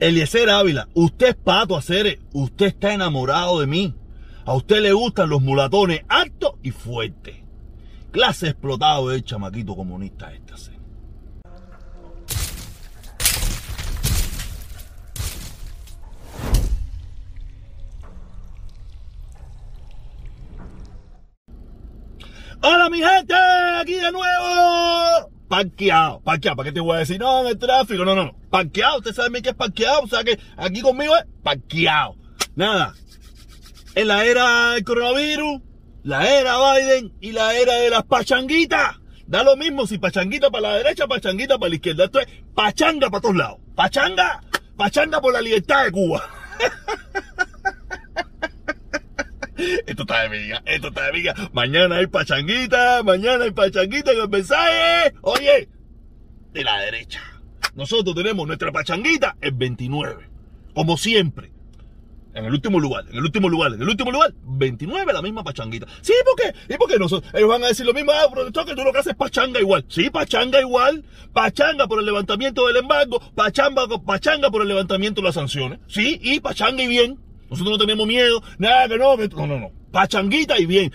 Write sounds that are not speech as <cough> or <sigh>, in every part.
Eliezer Ávila, usted es pato hacer, usted está enamorado de mí. A usted le gustan los mulatones altos y fuertes. Clase explotado de chamaquito comunista este. ¿sí? Hola mi gente, aquí de nuevo. Parqueado, parqueado. ¿Para qué te voy a decir? No, en el tráfico, no, no, no. Parqueado, usted sabe que es parqueado. O sea que aquí conmigo es parqueado. Nada. En la era del coronavirus, la era Biden y la era de las pachanguitas. Da lo mismo si pachanguita para la derecha, pachanguita para la izquierda. Esto es pachanga para todos lados. Pachanga, pachanga por la libertad de Cuba. <laughs> Esto está de miga, esto está de miga. Mañana hay pachanguita, mañana hay pachanguita en el mensaje. Oye, de la derecha. Nosotros tenemos nuestra pachanguita el 29. Como siempre. En el último lugar, en el último lugar, en el último lugar, 29 la misma pachanguita. Sí, ¿por qué? ¿Y por qué nosotros? Ellos van a decir lo mismo, ah, protector, que tú lo que haces es pachanga igual. Sí, pachanga igual. Pachanga por el levantamiento del embargo, pachanga, pachanga por el levantamiento de las sanciones. Sí, y pachanga y bien. Nosotros no tenemos miedo, nada que no, no, no, no. Pachanguita y bien.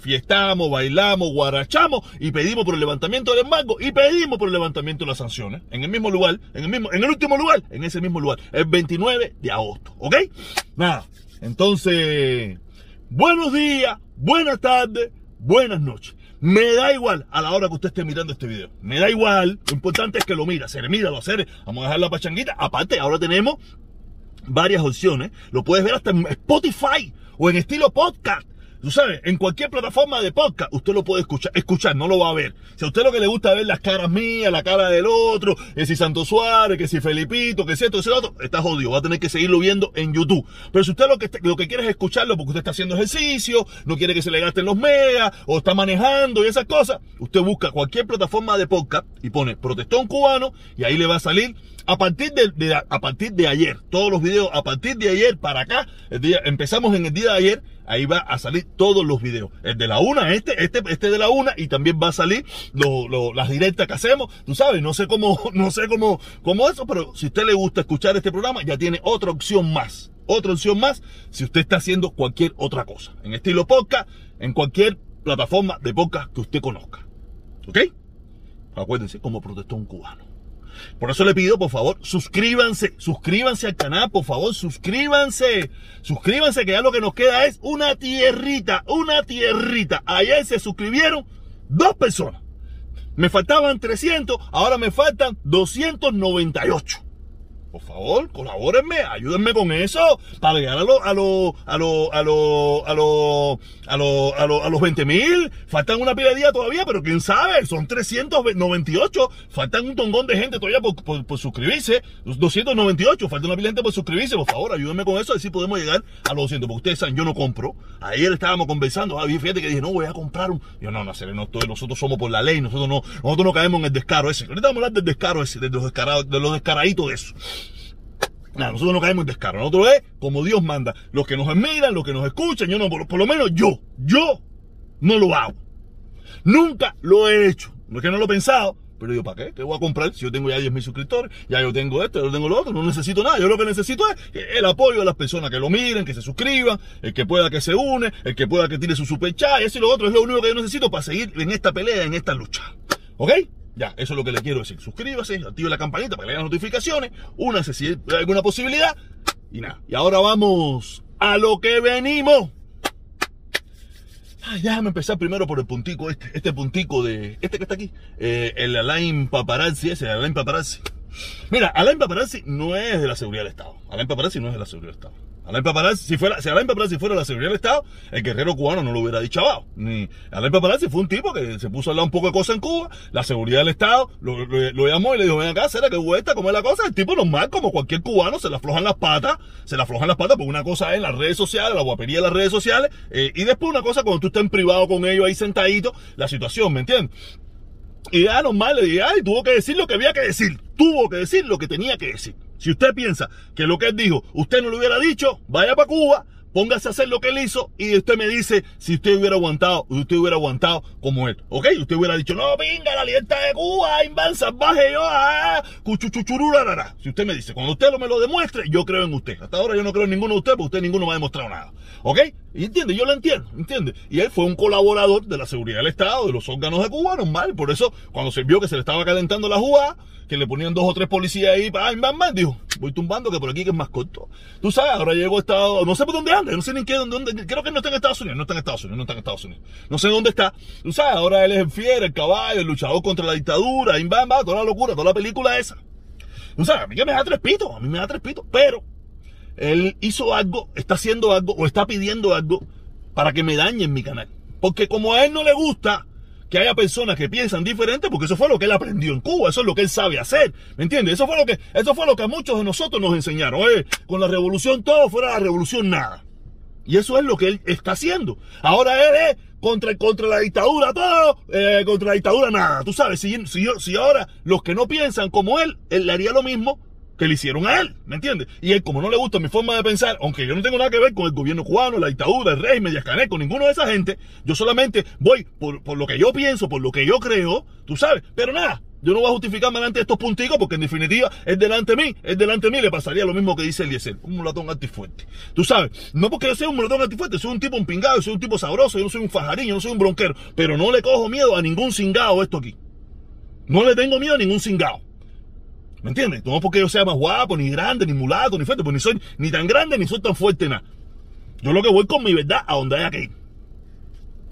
Fiestamos, bailamos, guarachamos y pedimos por el levantamiento del embargo y pedimos por el levantamiento de las sanciones. En el mismo lugar, en el mismo, en el último lugar, en ese mismo lugar, el 29 de agosto. ¿Ok? Nada. Entonces, buenos días, buenas tardes, buenas noches. Me da igual a la hora que usted esté mirando este video. Me da igual. Lo importante es que lo mira. Se le mira, lo hace. Vamos a dejar la pachanguita. Aparte, ahora tenemos varias opciones. Lo puedes ver hasta en Spotify o en estilo podcast. Tú sabes, en cualquier plataforma de podcast, usted lo puede escuchar, escuchar, no lo va a ver. Si a usted lo que le gusta es ver las caras mías, la cara del otro, que si Santo Suárez, que si Felipito, que si esto, que si otro, está jodido, va a tener que seguirlo viendo en YouTube. Pero si usted lo que, lo que quiere es escucharlo porque usted está haciendo ejercicio, no quiere que se le gasten los megas, o está manejando y esas cosas, usted busca cualquier plataforma de podcast y pone Protestón Cubano y ahí le va a salir a partir de, a partir de ayer, todos los videos a partir de ayer para acá, el día, empezamos en el día de ayer, ahí va a salir todos los videos. El de la una, este, este, este de la una, y también va a salir las directas que hacemos. Tú sabes, no sé cómo, <laughs> no sé cómo, cómo eso, pero si a usted le gusta escuchar este programa, ya tiene otra opción más. Otra opción más si usted está haciendo cualquier otra cosa. En estilo podcast, en cualquier plataforma de podcast que usted conozca. ¿Ok? Acuérdense, como protestó un cubano. Por eso le pido, por favor, suscríbanse, suscríbanse al canal, por favor, suscríbanse, suscríbanse, que ya lo que nos queda es una tierrita, una tierrita. Ayer se suscribieron dos personas. Me faltaban 300, ahora me faltan 298. Por favor, colabórenme, ayúdenme con eso para llegar a los a los a los a los a los a los a los, a los 20 mil. Faltan una pila todavía, pero quién sabe, son 398. Faltan un tongón de gente todavía por, por, suscribirse. 298, falta una pila gente por suscribirse. Por favor, ayúdenme con eso, así podemos llegar a los 200. Porque ustedes saben, yo no compro. Ayer estábamos conversando, ah, fíjate que dije, no voy a comprar un. Yo no, no, no nosotros somos por la ley, nosotros no, nosotros no caemos en el descaro ese. Ahorita vamos a hablar del descaro ese, de los descarados, de los descaraditos de eso nosotros no caemos en descaro. Nosotros es como Dios manda. Los que nos admiran, los que nos escuchan, yo no, por, lo menos yo, yo no lo hago. Nunca lo he hecho. No es que no lo he pensado, pero digo, ¿para qué? ¿Qué voy a comprar si yo tengo ya 10.000 suscriptores? Ya yo tengo esto, yo tengo lo otro, no necesito nada. Yo lo que necesito es el apoyo de las personas que lo miren, que se suscriban, el que pueda que se une, el que pueda que tire su super chat, eso y lo otro es lo único que yo necesito para seguir en esta pelea, en esta lucha. ¿Ok? Ya, eso es lo que le quiero decir. Suscríbase, active la campanita para que le las notificaciones, únase si hay alguna posibilidad. Y nada. Y ahora vamos a lo que venimos. Ay, déjame empezar primero por el puntico este, este puntico de, este que está aquí, eh, el Alain Paparazzi, ese, el Alain Paparazzi. Mira, Alain Paparazzi no es de la seguridad del Estado. Alain Paparazzi no es de la seguridad del Estado. Alain Paparazzi, si, fuera, si Alain Paparazzi fuera la seguridad del Estado, el guerrero cubano no lo hubiera dicho abajo. Ni Alain Paparazzi fue un tipo que se puso a hablar un poco de cosas en Cuba, la seguridad del Estado lo, llamó y le dijo, ven acá, ¿será que vuelta? ¿Cómo es la cosa? El tipo normal, como cualquier cubano, se le aflojan las patas, se le aflojan las patas porque una cosa en las redes sociales, la guapería de las redes sociales, eh, y después una cosa cuando tú estás en privado con ellos ahí sentadito, la situación, ¿me entiendes? Y ya normal le dije, ay, tuvo que decir lo que había que decir, tuvo que decir lo que tenía que decir. Si usted piensa que lo que él dijo, usted no lo hubiera dicho, vaya para Cuba, póngase a hacer lo que él hizo y usted me dice si usted hubiera aguantado, usted hubiera aguantado como él, ¿ok? Usted hubiera dicho, no, venga, la libertad de Cuba, inván salvaje, yo, ah, cuchuchuchururarara. Si usted me dice, cuando usted lo me lo demuestre, yo creo en usted. Hasta ahora yo no creo en ninguno de ustedes porque usted ninguno me ha demostrado nada, ¿ok? Entiende, yo lo entiendo, entiende. Y él fue un colaborador de la seguridad del Estado, de los órganos de Cuba, normal. Por eso, cuando se vio que se le estaba calentando la jugada, que le ponían dos o tres policías ahí, para bam, bam, dijo, voy tumbando que por aquí que es más corto. Tú sabes, ahora llegó a Estado, no sé por dónde anda, no sé ni qué, dónde, dónde, creo que no está en Estados Unidos, no está en Estados Unidos, no está en Estados Unidos. No sé dónde está. Tú sabes, ahora él es el fiel, el caballo, el luchador contra la dictadura, y bam, bam, toda la locura, toda la película esa. Tú sabes, a mí que me da tres pitos, a mí me da tres pitos, pero él hizo algo, está haciendo algo o está pidiendo algo para que me dañen mi canal. Porque como a él no le gusta que haya personas que piensan diferente, porque eso fue lo que él aprendió en Cuba, eso es lo que él sabe hacer, ¿me entiendes? Eso fue lo que, eso fue lo que a muchos de nosotros nos enseñaron, con la revolución todo, fuera la revolución nada. Y eso es lo que él está haciendo. Ahora él es contra, contra la dictadura todo, eh, contra la dictadura nada. Tú sabes, si, si, si ahora los que no piensan como él, él le haría lo mismo, que le hicieron a él, ¿me entiendes? Y él, como no le gusta mi forma de pensar, aunque yo no tengo nada que ver con el gobierno cubano, la dictadura, el régimen, Díaz con ninguno de esa gente, yo solamente voy por, por lo que yo pienso, por lo que yo creo, tú sabes, pero nada, yo no voy a justificarme delante de estos punticos porque en definitiva es delante de mí, es delante de mí, le pasaría lo mismo que dice Eliezer, un mulatón antifuerte. Tú sabes, no porque yo sea un mulatón antifuerte, soy un tipo un pingado, soy un tipo sabroso, yo no soy un fajarín, yo no soy un bronquero, pero no le cojo miedo a ningún cingado esto aquí. No le tengo miedo a ningún cingado. ¿Me entiendes? No porque yo sea más guapo, ni grande, ni mulato, ni fuerte, pues ni soy ni tan grande, ni soy tan fuerte, nada. Yo lo que voy con mi verdad a donde haya que ir.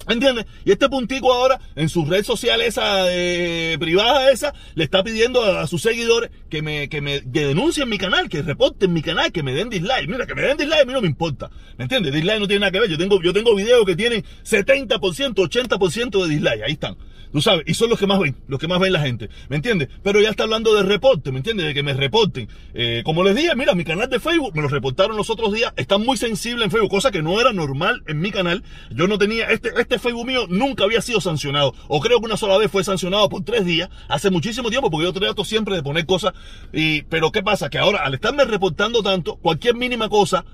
¿Me entiendes? Y este puntico ahora, en su red social esa eh, privada esa, le está pidiendo a, sus seguidores que me, que me denuncien mi canal, que reporten mi canal, que me den dislike. Mira, que me den dislike a mí no me importa. ¿Me entiendes? Dislike no tiene nada que ver. Yo tengo, yo tengo videos que tienen 70%, 80% de dislike. Ahí están. Tú sabes, y son los que más ven, los que más ven la gente, ¿me entiendes? Pero ya está hablando de reporte, ¿me entiendes? De que me reporten. Eh, como les dije, mira, mi canal de Facebook, me lo reportaron los otros días, está muy sensible en Facebook, cosa que no era normal en mi canal. Yo no tenía, este, este Facebook mío nunca había sido sancionado, o creo que una sola vez fue sancionado por tres días, hace muchísimo tiempo, porque yo trato siempre de poner cosas, y, pero ¿qué pasa? Que ahora, al estarme reportando tanto, cualquier mínima cosa,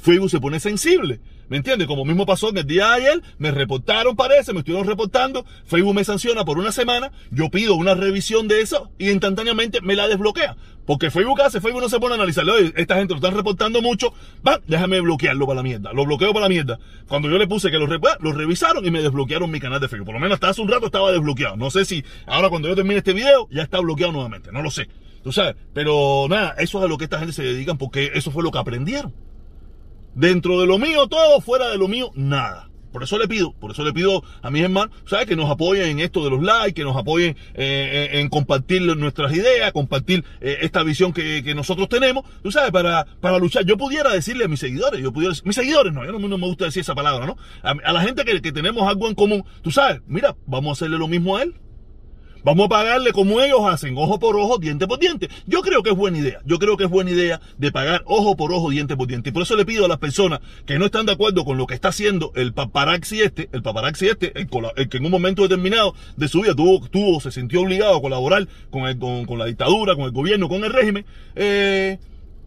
Facebook se pone sensible. ¿Me entiendes? Como mismo pasó en el día de ayer, me reportaron, parece, me estuvieron reportando, Facebook me sanciona por una semana, yo pido una revisión de eso y instantáneamente me la desbloquea. Porque Facebook hace, Facebook no se pone a analizar, oye, esta gente lo están reportando mucho, va, déjame bloquearlo para la mierda, lo bloqueo para la mierda. Cuando yo le puse que lo, lo revisaron y me desbloquearon mi canal de Facebook, por lo menos hasta hace un rato estaba desbloqueado. No sé si ahora cuando yo termine este video ya está bloqueado nuevamente, no lo sé. Tú sabes, pero nada, eso es a lo que esta gente se dedican porque eso fue lo que aprendieron. Dentro de lo mío todo, fuera de lo mío nada. Por eso le pido, por eso le pido a mis hermanos, ¿sabes? Que nos apoyen en esto de los likes, que nos apoyen eh, en compartir nuestras ideas, compartir eh, esta visión que, nosotros tenemos, tú sabes, para, para luchar. Yo pudiera decirle a mis seguidores, yo pudiera, mis seguidores no, yo no, me gusta decir esa palabra, ¿no? A, la gente que, que tenemos algo en común, tú sabes, mira, vamos a hacerle lo mismo a él. Vamos a pagarle como ellos hacen, ojo por ojo, diente por diente. Yo creo que es buena idea. Yo creo que es buena idea de pagar ojo por ojo, diente por diente. Y por eso le pido a las personas que no están de acuerdo con lo que está haciendo el paparazzi este, el paparazzi este, el, que en un momento determinado de su vida tuvo, tuvo se sintió obligado a colaborar con, el, con, la dictadura, con el gobierno, con el régimen, eh,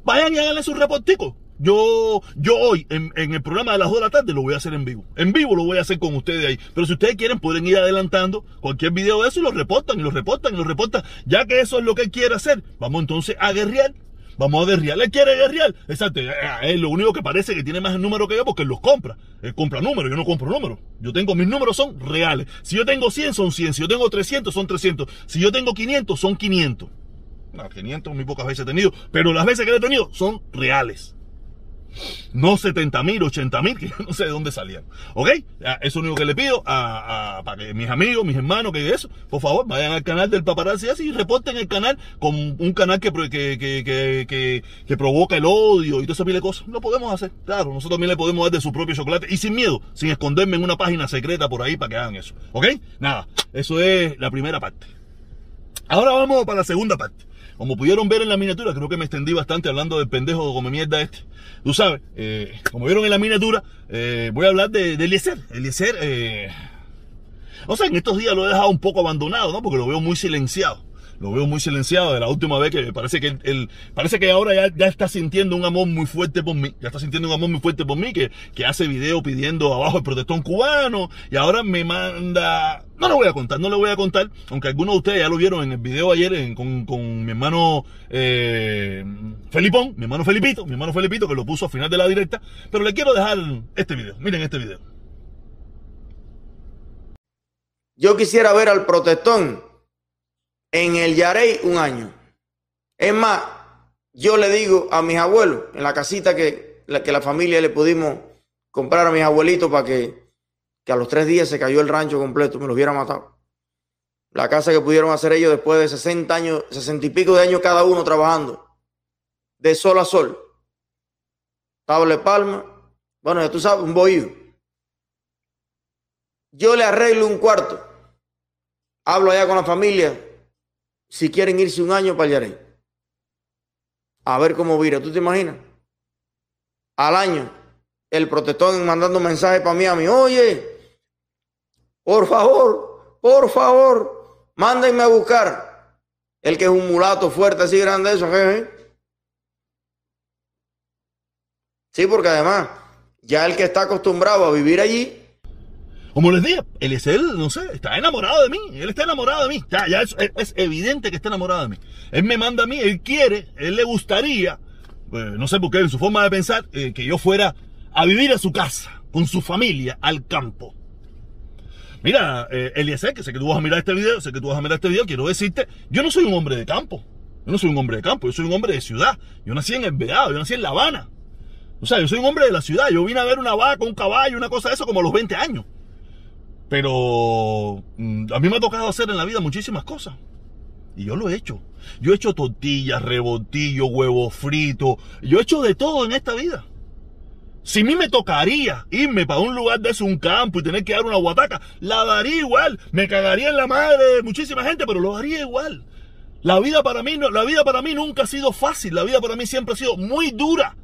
vayan y háganle su reportico. Yo, yo hoy, en, el programa de las 2 de la tarde, lo voy a hacer en vivo. En vivo lo voy a hacer con ustedes ahí. Pero si ustedes quieren, pueden ir adelantando cualquier video de eso y lo reportan, y lo reportan, y lo reportan. Ya que eso es lo que él quiere hacer, vamos entonces a guerrear. Vamos a guerrear. ¿Él quiere guerrear? Exacto. Es eh, lo único que parece que tiene más número que yo porque él los compra. Él compra números, yo no compro números. Yo tengo, mis números son reales. Si yo tengo 100, son 100. Si yo tengo 300, son 300. Si yo tengo 500, son 500. No, 500 muy pocas veces he tenido, pero las veces que he tenido son reales. No 70 mil, 80 mil, que no sé de dónde salían. ¿Ok? Eso es lo único que le pido a, para que mis amigos, mis hermanos, que eso, por favor, vayan al canal del paparazzi así y reporten el canal con un canal que, que, que, que, provoca el odio y todo ese de cosas. Lo podemos hacer. Claro, nosotros también le podemos dar de su propio chocolate y sin miedo, sin esconderme en una página secreta por ahí para que hagan eso. ¿Ok? Nada, eso es la primera parte. Ahora vamos para la segunda parte. Como pudieron ver en la miniatura, creo que me extendí bastante hablando del pendejo como mierda este. Tú sabes, eh, como vieron en la miniatura, eh, voy a hablar de, de Eliezer. Eliezer, eh, o sea, en estos días lo he dejado un poco abandonado, ¿no? Porque lo veo muy silenciado. Lo veo muy silenciado de la última vez que parece que él, parece que ahora ya, está sintiendo un amor muy fuerte por mí. Ya está sintiendo un amor muy fuerte por mí, que, que hace video pidiendo abajo el protestón cubano. Y ahora me manda. No lo voy a contar, no le voy a contar. Aunque algunos de ustedes ya lo vieron en el video ayer con, con, mi hermano eh, Felipón, mi hermano Felipito, mi hermano Felipito, que lo puso al final de la directa. Pero le quiero dejar este video. Miren este video. Yo quisiera ver al protestón en el Yarey un año. Es más, yo le digo a mis abuelos, en la casita que la, que la familia le pudimos comprar a mis abuelitos para que, que a los tres días se cayó el rancho completo, me lo hubiera matado. La casa que pudieron hacer ellos después de 60 años, 60 y pico de años cada uno trabajando, de sol a sol. Table palma, bueno, ya tú sabes, un bohío. Yo le arreglo un cuarto Hablo allá con la familia si quieren irse un año para Yarey. A ver cómo vira. ¿Tú te imaginas? Al año, el protestón mandando mensajes para mí a mí. Oye, por favor, por favor, mándenme a buscar. El que es un mulato fuerte, así grande, eso, jeje. Sí, porque además, ya el que está acostumbrado a vivir allí, como les dije, él, no sé, está enamorado de mí. Él está enamorado de mí. Ya, ya es, es, evidente que está enamorado de mí. Él me manda a mí, él quiere, él le gustaría, pues, no sé por qué, en su forma de pensar, eh, que yo fuera a vivir a su casa, con su familia, al campo. Mira, eh, Eliezer, que sé que tú vas a mirar este video, sé que tú vas a mirar este video, quiero decirte, yo no soy un hombre de campo. Yo no soy un hombre de campo, yo soy un hombre de ciudad. Yo nací en el Vedado, yo nací en La Habana. O sea, yo soy un hombre de la ciudad. Yo vine a ver una vaca, un caballo, una cosa de eso como a los 20 años. Pero mm, a mí me ha tocado hacer en la vida muchísimas cosas. Y yo lo he hecho. Yo he hecho tortillas, rebotillo, huevo frito. Yo he hecho de todo en esta vida. Si a mí me tocaría irme para un lugar de eso, un campo y tener que dar una guataca, la daría igual. Me cagaría en la madre de muchísima gente, pero lo haría igual. La vida para mí, la vida para mí nunca ha sido fácil. La vida para mí siempre ha sido muy dura.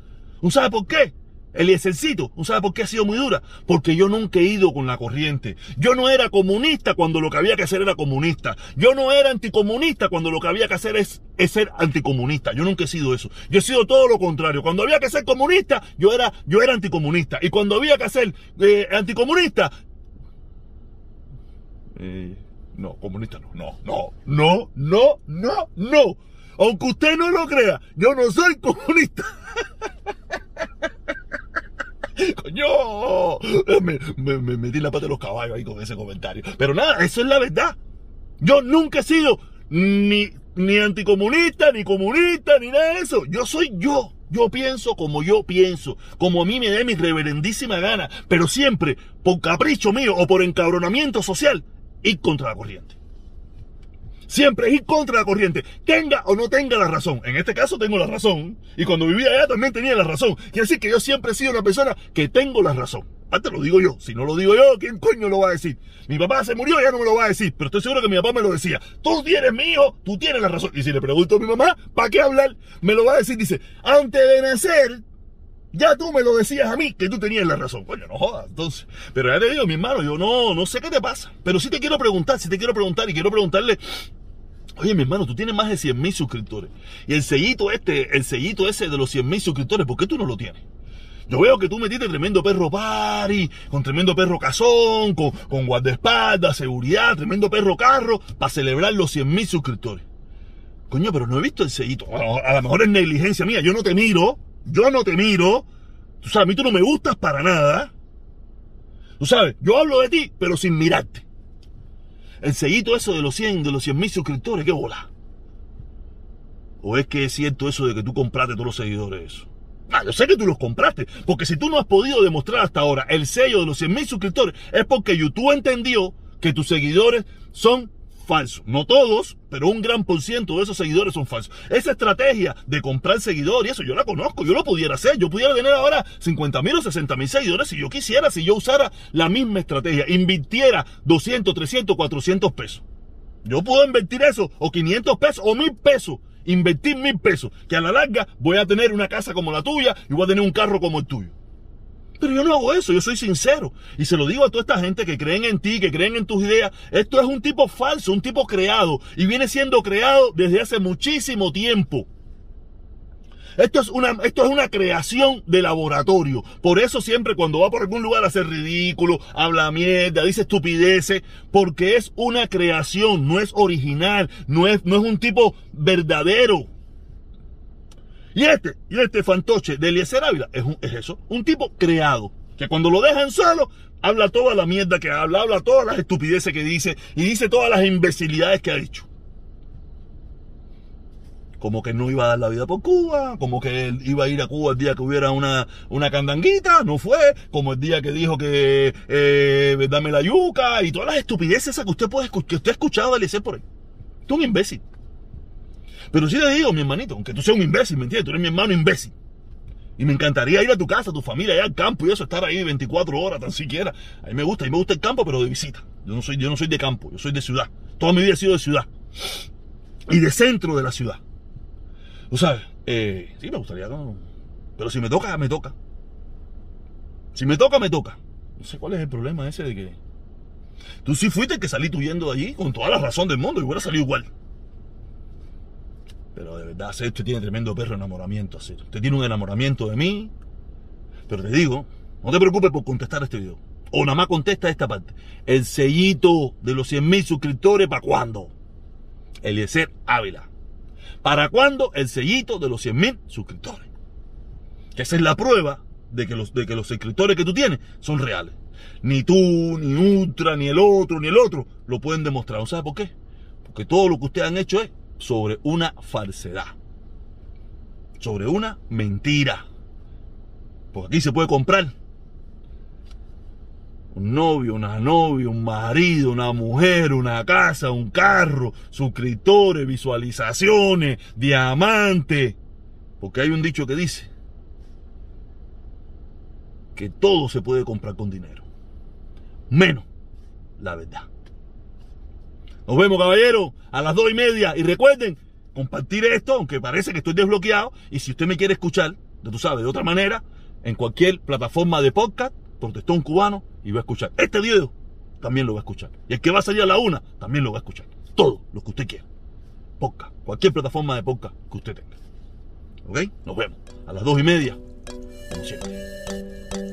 ¿Sabe por qué? Eliesercito, ¿no sabe por qué ha sido muy dura? Porque yo nunca he ido con la corriente. Yo no era comunista cuando lo que había que hacer era comunista. Yo no era anticomunista cuando lo que había que hacer es, ser anticomunista. Yo nunca he sido eso. Yo he sido todo lo contrario. Cuando había que ser comunista, yo era, yo era anticomunista. Y cuando había que ser eh, anticomunista... Eh, no, comunista no, no, no, no, no, no, no. Aunque usted no lo crea, yo no soy comunista. <laughs> Coño, me, me, metí la pata de los caballos ahí con ese comentario. Pero nada, eso es la verdad. Yo nunca he sido ni, ni anticomunista, ni comunista, ni nada de eso. Yo soy yo. Yo pienso como yo pienso, como a mí me dé mi reverendísima gana, pero siempre por capricho mío o por encabronamiento social, ir contra la corriente. Siempre es ir contra la corriente, tenga o no tenga la razón. En este caso tengo la razón. Y cuando vivía allá también tenía la razón. Quiere decir que yo siempre he sido una persona que tengo la razón. Antes lo digo yo. Si no lo digo yo, ¿quién coño lo va a decir? Mi papá se murió, ya no me lo va a decir. Pero estoy seguro que mi papá me lo decía. Tú tienes mi hijo, tú tienes la razón. Y si le pregunto a mi mamá, ¿para qué hablar? Me lo va a decir. Dice, antes de nacer, ya tú me lo decías a mí que tú tenías la razón. Coño, no jodas. Entonces, pero ya te digo, mi hermano, yo no, no sé qué te pasa. Pero sí te quiero preguntar, sí te quiero preguntar y quiero preguntarle Oye, mi hermano, tú tienes más de 100 mil suscriptores. Y el sellito este, el sellito ese de los 100 mil suscriptores, ¿por qué tú no lo tienes? Yo veo que tú metiste tremendo perro pari, con tremendo perro cazón, con, con guardaespaldas, seguridad, tremendo perro carro, para celebrar los 100 mil suscriptores. Coño, pero no he visto el sellito. A, lo mejor es negligencia mía. Yo no te miro. Yo no te miro. Tú sabes, a mí tú no me gustas para nada. Tú sabes, yo hablo de ti, pero sin mirarte el sellito eso de los 100, de los 100 mil suscriptores, qué bola. ¿O es que es cierto eso de que tú compraste todos los seguidores? Ah, yo sé que tú los compraste, porque si tú no has podido demostrar hasta ahora el sello de los 100 mil suscriptores, es porque YouTube entendió que tus seguidores son falso. No todos, pero un gran por ciento de esos seguidores son falsos. Esa estrategia de comprar seguidores, eso yo la conozco, yo lo pudiera hacer. Yo pudiera tener ahora 50 mil o 60 mil seguidores si yo quisiera, si yo usara la misma estrategia, invirtiera 200, 300, 400 pesos. Yo puedo invertir eso, o 500 pesos, o 1000 pesos. Invertir mil pesos, que a la larga voy a tener una casa como la tuya y voy a tener un carro como el tuyo. Pero yo no hago eso, yo soy sincero. Y se lo digo a toda esta gente que creen en ti, que creen en tus ideas. Esto es un tipo falso, un tipo creado. Y viene siendo creado desde hace muchísimo tiempo. Esto es, una, esto es una creación de laboratorio. Por eso siempre cuando va por algún lugar a hacer ridículo, habla mierda, dice estupideces, porque es una creación, no es original, no es, no es un tipo verdadero. Y este, y este fantoche de Eliezer Ávila es, es eso, un tipo creado, que cuando lo dejan solo, habla toda la mierda que habla, habla todas las estupideces que dice y dice todas las imbecilidades que ha dicho como que no iba a dar la vida por Cuba, como que él iba a ir a Cuba el día que hubiera una, una candanguita, no fue, como el día que dijo que eh, dame la yuca y todas las estupideces que usted puede que usted ha escuchado de por ahí. Tú un imbécil. Pero sí le digo, mi hermanito, aunque tú seas un imbécil, ¿me entiendes? Tú eres mi hermano imbécil. Y me encantaría ir a tu casa, a tu familia, allá al campo y eso, estar ahí 24 horas, tan siquiera. A mí me gusta, a mí me gusta el campo, pero de visita. Yo no soy, yo no soy de campo, yo soy de ciudad. Toda mi vida he sido de ciudad. Y de centro de la ciudad. Tú sabes, eh, sí me gustaría, pero si me toca, me toca. Si me toca, me toca. No sé cuál es el problema ese de que... Tú sí fuiste el que salí huyendo de allí con toda la razón del mundo y hubiera salido igual. Pero de verdad, usted tiene tremendo perro enamoramiento. Usted tiene un enamoramiento de mí. Pero te digo, no te preocupes por contestar este video. O nada más contesta esta parte. El sellito de los 100.000 suscriptores, ¿para cuándo? Eliezer Ávila. ¿Para cuándo? El sellito de los 100.000 suscriptores. Que esa es la prueba de que, los, de que los suscriptores que tú tienes son reales. Ni tú, ni Ultra, ni el otro, ni el otro lo pueden demostrar. ¿Sabes por qué? Porque todo lo que ustedes han hecho es sobre una falsedad. Sobre una mentira. Porque aquí se puede comprar un novio, una novia, un marido, una mujer, una casa, un carro, suscriptores, visualizaciones, diamantes. Porque hay un dicho que dice que todo se puede comprar con dinero. Menos la verdad. Nos vemos, caballeros, a las dos y media. Y recuerden, compartir esto, aunque parece que estoy desbloqueado. Y si usted me quiere escuchar, de tú sabes, de otra manera, en cualquier plataforma de podcast, protestó un cubano y va a escuchar. Este video también lo va a escuchar. Y el que va a salir a la una también lo va a escuchar. Todo lo que usted quiera. Podcast. Cualquier plataforma de podcast que usted tenga. ¿Ok? Nos vemos. A las dos y media. Como siempre.